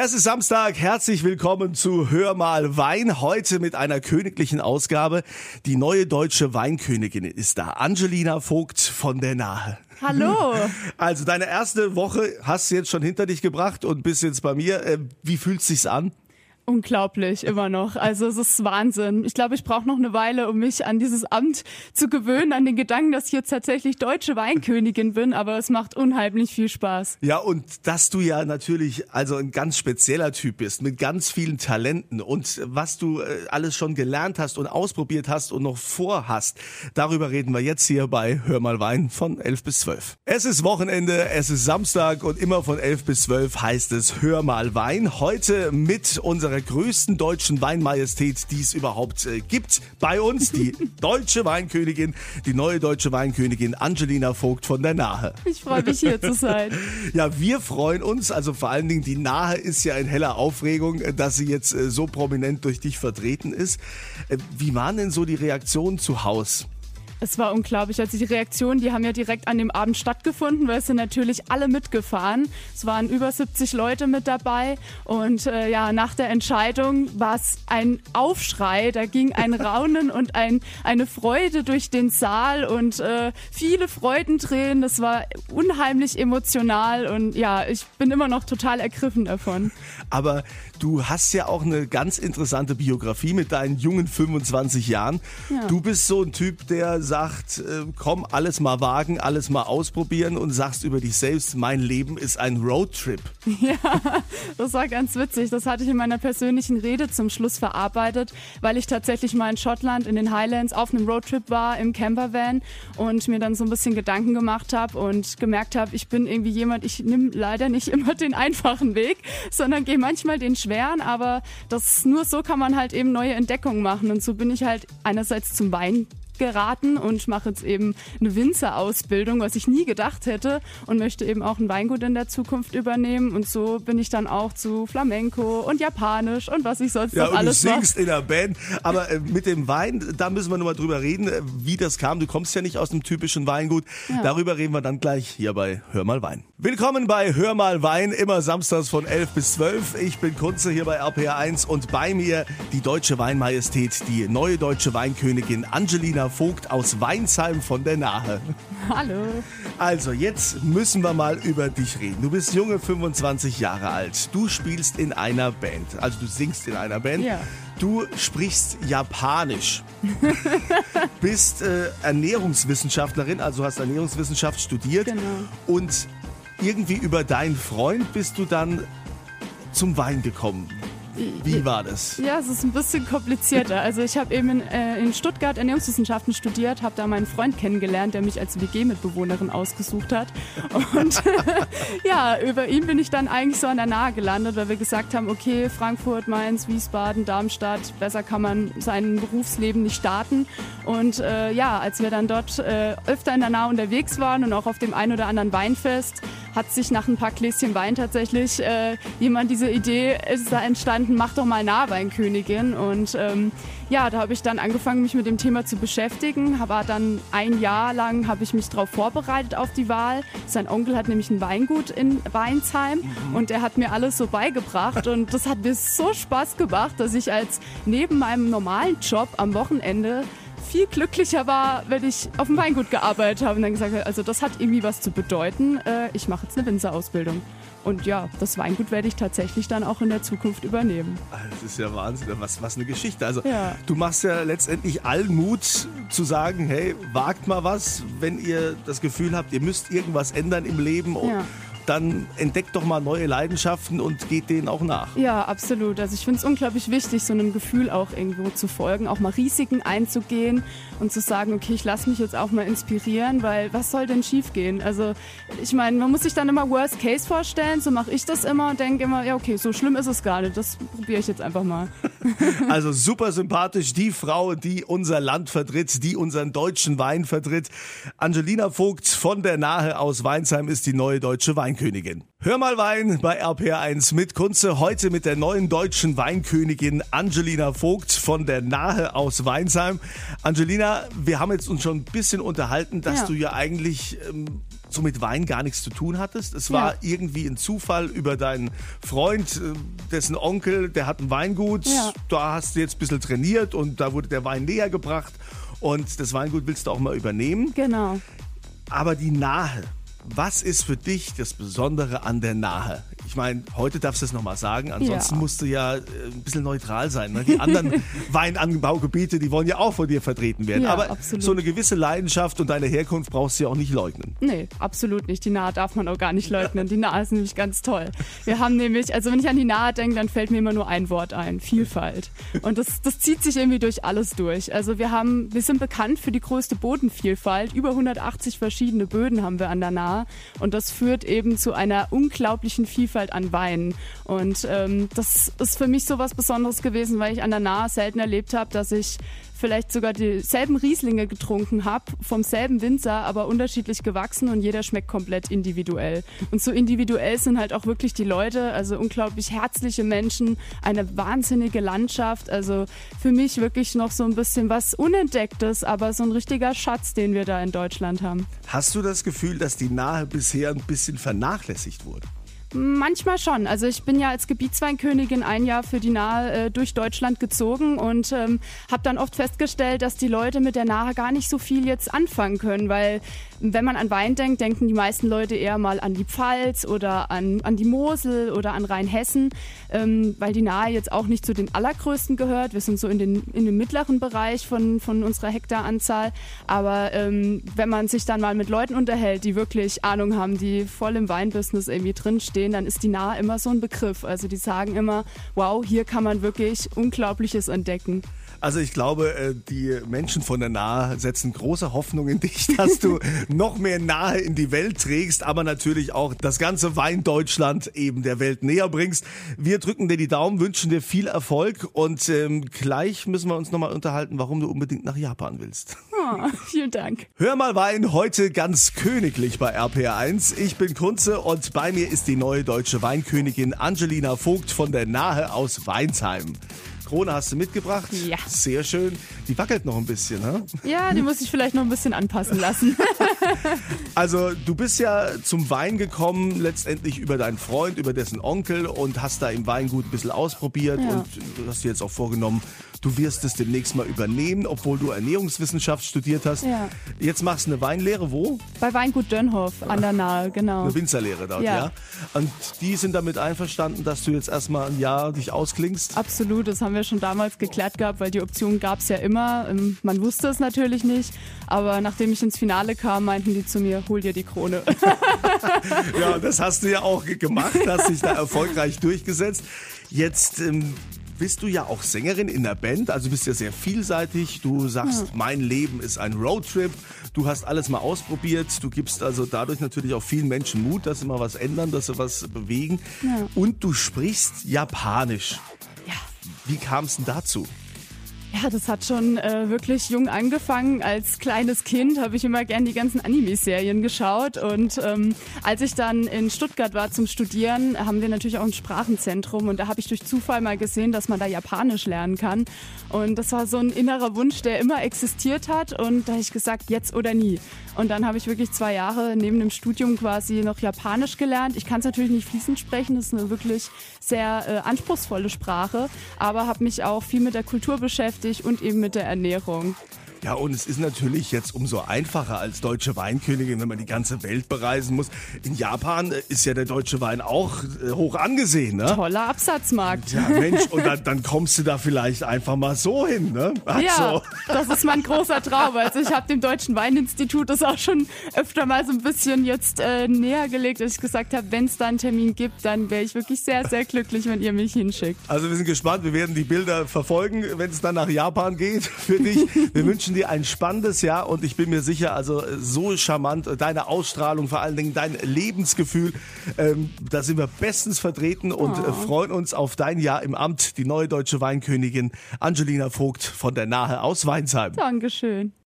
Es ist Samstag, herzlich willkommen zu Hör mal Wein. Heute mit einer königlichen Ausgabe. Die neue deutsche Weinkönigin ist da, Angelina Vogt von der Nahe. Hallo. Also deine erste Woche hast du jetzt schon hinter dich gebracht und bist jetzt bei mir. Äh, wie fühlt sich's an? Unglaublich, immer noch. Also es ist Wahnsinn. Ich glaube, ich brauche noch eine Weile, um mich an dieses Amt zu gewöhnen, an den Gedanken, dass ich jetzt tatsächlich deutsche Weinkönigin bin, aber es macht unheimlich viel Spaß. Ja, und dass du ja natürlich also ein ganz spezieller Typ bist, mit ganz vielen Talenten und was du äh, alles schon gelernt hast und ausprobiert hast und noch vorhast, darüber reden wir jetzt hier bei Hör mal Wein von 11 bis 12. Es ist Wochenende, es ist Samstag und immer von 11 bis 12 heißt es Hör mal Wein. Heute mit unserer der größten deutschen Weinmajestät, die es überhaupt äh, gibt. Bei uns die deutsche Weinkönigin, die neue deutsche Weinkönigin Angelina Vogt von der Nahe. Ich freue mich hier zu sein. Ja, wir freuen uns. Also vor allen Dingen die Nahe ist ja in heller Aufregung, äh, dass sie jetzt äh, so prominent durch dich vertreten ist. Äh, wie waren denn so die Reaktionen zu Hause? Es war unglaublich. Also die Reaktionen, die haben ja direkt an dem Abend stattgefunden, weil es sind natürlich alle mitgefahren. Es waren über 70 Leute mit dabei und äh, ja, nach der Entscheidung war es ein Aufschrei. Da ging ein Raunen und ein, eine Freude durch den Saal und äh, viele Freudentränen. Das war unheimlich emotional und ja, ich bin immer noch total ergriffen davon. Aber du hast ja auch eine ganz interessante Biografie mit deinen jungen 25 Jahren. Ja. Du bist so ein Typ, der sagt, äh, komm, alles mal wagen, alles mal ausprobieren und sagst über dich selbst, mein Leben ist ein Roadtrip. Ja, das war ganz witzig. Das hatte ich in meiner persönlichen Rede zum Schluss verarbeitet, weil ich tatsächlich mal in Schottland in den Highlands auf einem Roadtrip war im Campervan und mir dann so ein bisschen Gedanken gemacht habe und gemerkt habe, ich bin irgendwie jemand, ich nehme leider nicht immer den einfachen Weg, sondern gehe manchmal den schweren, aber das nur so kann man halt eben neue Entdeckungen machen und so bin ich halt einerseits zum Wein geraten und mache jetzt eben eine Winzerausbildung, was ich nie gedacht hätte und möchte eben auch ein Weingut in der Zukunft übernehmen und so bin ich dann auch zu Flamenco und Japanisch und was ich sonst ja, noch alles mache. Du singst mach. in der Band, aber äh, mit dem Wein, da müssen wir nochmal drüber reden, äh, wie das kam. Du kommst ja nicht aus einem typischen Weingut. Ja. Darüber reden wir dann gleich hier bei Hör mal Wein. Willkommen bei Hör mal Wein, immer samstags von 11 bis 12. Ich bin Kunze hier bei RPR1 und bei mir die deutsche Weinmajestät, die neue deutsche Weinkönigin Angelina Vogt aus Weinsheim von der Nahe. Hallo. Also, jetzt müssen wir mal über dich reden. Du bist junge 25 Jahre alt. Du spielst in einer Band. Also, du singst in einer Band. Ja. Du sprichst Japanisch. bist äh, Ernährungswissenschaftlerin, also hast Ernährungswissenschaft studiert. Genau. Und irgendwie über deinen Freund bist du dann zum Wein gekommen. Wie war das? Ja, es ist ein bisschen komplizierter. Also ich habe eben in, äh, in, Stuttgart Ernährungswissenschaften studiert, habe da meinen Freund kennengelernt, der mich als WG-Mitbewohnerin ausgesucht hat. Und ja, über ihn bin ich dann eigentlich so an der Nahe gelandet, weil wir gesagt haben, okay, Frankfurt, Mainz, Wiesbaden, Darmstadt, besser kann man sein Berufsleben nicht starten. Und äh, ja, als wir dann dort äh, öfter in der Nahe unterwegs waren und auch auf dem ein oder anderen Weinfest, hat sich nach ein paar Gläschen Wein tatsächlich äh, jemand diese Idee ist da entstanden, mach doch mal Nahweinkönigin. Und ähm, ja, da habe ich dann angefangen, mich mit dem Thema zu beschäftigen. Aber dann ein Jahr lang habe ich mich darauf vorbereitet auf die Wahl. Sein Onkel hat nämlich ein Weingut in Weinsheim mhm. und er hat mir alles so beigebracht. Und das hat mir so Spaß gemacht, dass ich als neben meinem normalen Job am Wochenende viel glücklicher war, wenn ich auf dem Weingut gearbeitet habe und dann gesagt habe, also das hat irgendwie was zu bedeuten. Äh, ich mache jetzt eine Winzerausbildung. Und ja, das Weingut werde ich tatsächlich dann auch in der Zukunft übernehmen. Das ist ja Wahnsinn, was, was eine Geschichte. Also ja. du machst ja letztendlich allen Mut zu sagen, hey, wagt mal was, wenn ihr das Gefühl habt, ihr müsst irgendwas ändern im Leben. Ja dann entdeckt doch mal neue Leidenschaften und geht denen auch nach. Ja, absolut. Also ich finde es unglaublich wichtig, so einem Gefühl auch irgendwo zu folgen, auch mal Risiken einzugehen und zu sagen, okay, ich lasse mich jetzt auch mal inspirieren, weil was soll denn schiefgehen? Also ich meine, man muss sich dann immer Worst Case vorstellen, so mache ich das immer und denke immer, ja okay, so schlimm ist es gar nicht, das probiere ich jetzt einfach mal. also super sympathisch, die Frau, die unser Land vertritt, die unseren deutschen Wein vertritt. Angelina Vogt von der Nahe aus Weinsheim ist die neue deutsche Weinkönigin. Hör mal Wein bei RPR1 mit Kunze. Heute mit der neuen deutschen Weinkönigin Angelina Vogt von der Nahe aus Weinsheim. Angelina, wir haben jetzt uns schon ein bisschen unterhalten, dass ja. du ja eigentlich ähm, so mit Wein gar nichts zu tun hattest. Es war Ja. irgendwie ein Zufall über deinen Freund, äh, dessen Onkel, der hat ein Weingut. Ja. Da hast du jetzt ein bisschen trainiert und da wurde der Wein näher gebracht. Und das Weingut willst du auch mal übernehmen. Genau. Aber die Nahe, was ist für dich das Besondere an der Nahe? Ich meine, heute darfst du es nochmal sagen, ansonsten Ja. musst du ja äh, ein bisschen neutral sein. Ne? Die anderen Weinanbaugebiete, die wollen ja auch von dir vertreten werden. Ja, Aber absolut. so eine gewisse Leidenschaft und deine Herkunft brauchst du ja auch nicht leugnen. Nee, absolut nicht. Die Nahe darf man auch gar nicht leugnen. Die Nahe ist nämlich ganz toll. Wir haben nämlich, also wenn ich an die Nahe denke, dann fällt mir immer nur ein Wort ein, Vielfalt. Und das, das zieht sich irgendwie durch alles durch. Also wir haben, wir sind bekannt für die größte Bodenvielfalt. Über 180 verschiedene Böden haben wir an der Nahe. Und das führt eben zu einer unglaublichen Vielfalt an Weinen. Und ähm, das ist für mich so was Besonderes gewesen, weil ich an der Nahe selten erlebt habe, dass ich vielleicht sogar dieselben Rieslinge getrunken habe, vom selben Winzer, aber unterschiedlich gewachsen und jeder schmeckt komplett individuell. Und so individuell sind halt auch wirklich die Leute, also unglaublich herzliche Menschen, eine wahnsinnige Landschaft, also für mich wirklich noch so ein bisschen was Unentdecktes, aber so ein richtiger Schatz, den wir da in Deutschland haben. Hast du das Gefühl, dass die Nahe bisher ein bisschen vernachlässigt wurde? Manchmal schon. Also ich bin ja als Gebietsweinkönigin ein Jahr für die Nahe äh, durch Deutschland gezogen und ähm, habe dann oft festgestellt, dass die Leute mit der Nahe gar nicht so viel jetzt anfangen können, weil wenn man an Wein denkt, denken die meisten Leute eher mal an die Pfalz oder an, an die Mosel oder an Rheinhessen, ähm, weil die Nahe jetzt auch nicht zu den allergrößten gehört. Wir sind so in, den, in dem mittleren Bereich von, von unserer Hektaranzahl. Aber ähm, wenn man sich dann mal mit Leuten unterhält, die wirklich Ahnung haben, die voll im Weinbusiness irgendwie drinstehen, dann ist die Nahe immer so ein Begriff. Also die sagen immer, wow, hier kann man wirklich Unglaubliches entdecken. Also ich glaube, äh, die Menschen von der Nahe setzen große Hoffnung in dich, dass du noch mehr Nahe in die Welt trägst, aber natürlich auch das ganze Wein Deutschland eben der Welt näher bringst. Wir drücken dir die Daumen, wünschen dir viel Erfolg und ähm, gleich müssen wir uns nochmal unterhalten, warum du unbedingt nach Japan willst. Oh, vielen Dank. Hör mal Wein, heute ganz königlich bei RPR1. Ich bin Kunze und bei mir ist die neue deutsche Weinkönigin Angelina Vogt von der Nahe aus Weinsheim. Krone hast du mitgebracht? Ja. Sehr schön. Die wackelt noch ein bisschen, ne? Ja, die muss ich vielleicht noch ein bisschen anpassen lassen. Also du bist ja zum Wein gekommen, letztendlich über deinen Freund, über dessen Onkel und hast da im Weingut ein bisschen ausprobiert Ja. und du hast dir jetzt auch vorgenommen, du wirst es demnächst mal übernehmen, obwohl du Ernährungswissenschaft studiert hast. Ja. Jetzt machst du eine Weinlehre, wo? Bei Weingut Dönhoff an der Nahe, genau. Eine Winzerlehre dort, ja. Ja. Und die sind damit einverstanden, dass du jetzt erstmal ein Jahr dich ausklingst. Absolut, das haben wir schon damals geklärt gehabt, weil die Option gab es ja immer. Ähm, Man wusste es natürlich nicht, aber nachdem ich ins Finale kam, meinten die zu mir, hol dir die Krone. Ja, das hast du ja auch ge- gemacht, hast dich da erfolgreich durchgesetzt. Jetzt ähm, bist du ja auch Sängerin in der Band, also bist ja sehr vielseitig. Du sagst, mein Leben ist ein Roadtrip. Du hast alles mal ausprobiert. Du gibst also dadurch natürlich auch vielen Menschen Mut, dass sie mal was ändern, dass sie was bewegen. Ja. Und du sprichst Japanisch. ja. Wie kam es denn dazu? Ja, das hat schon äh, wirklich jung angefangen. Als kleines Kind habe ich immer gern die ganzen Anime-Serien geschaut. Und ähm, als ich dann in Stuttgart war zum Studieren, haben wir natürlich auch ein Sprachenzentrum. Und da habe ich durch Zufall mal gesehen, dass man da Japanisch lernen kann. Und das war so ein innerer Wunsch, der immer existiert hat. Und da habe ich gesagt, jetzt oder nie. Und dann habe ich wirklich zwei Jahre neben dem Studium quasi noch Japanisch gelernt. Ich kann es natürlich nicht fließend sprechen, das ist eine wirklich sehr äh, anspruchsvolle Sprache, aber habe mich auch viel mit der Kultur beschäftigt und eben mit der Ernährung. Ja, und es ist natürlich jetzt umso einfacher als deutsche Weinkönigin, wenn man die ganze Welt bereisen muss. In Japan äh, ist ja der deutsche Wein auch äh, hoch angesehen, ne? Toller Absatzmarkt. Ja, Mensch, und dann, dann kommst du da vielleicht einfach mal so hin, ne? Ach Ja, so. das ist mein großer Traum. Also ich habe dem Deutschen Weininstitut das auch schon öfter mal so ein bisschen jetzt äh, näher gelegt, dass ich gesagt habe, wenn es da einen Termin gibt, dann wäre ich wirklich sehr, sehr glücklich, wenn ihr mich hinschickt. Also wir sind gespannt, wir werden die Bilder verfolgen, wenn es dann nach Japan geht für dich. Wir wünschen dir ein spannendes Jahr und ich bin mir sicher, also äh, so charmant, äh, deine Ausstrahlung, vor allen Dingen dein Lebensgefühl, ähm, da sind wir bestens vertreten und äh, freuen uns auf dein Jahr im Amt, die neue deutsche Weinkönigin Angelina Vogt von der Nahe aus Weinsheim. Dankeschön.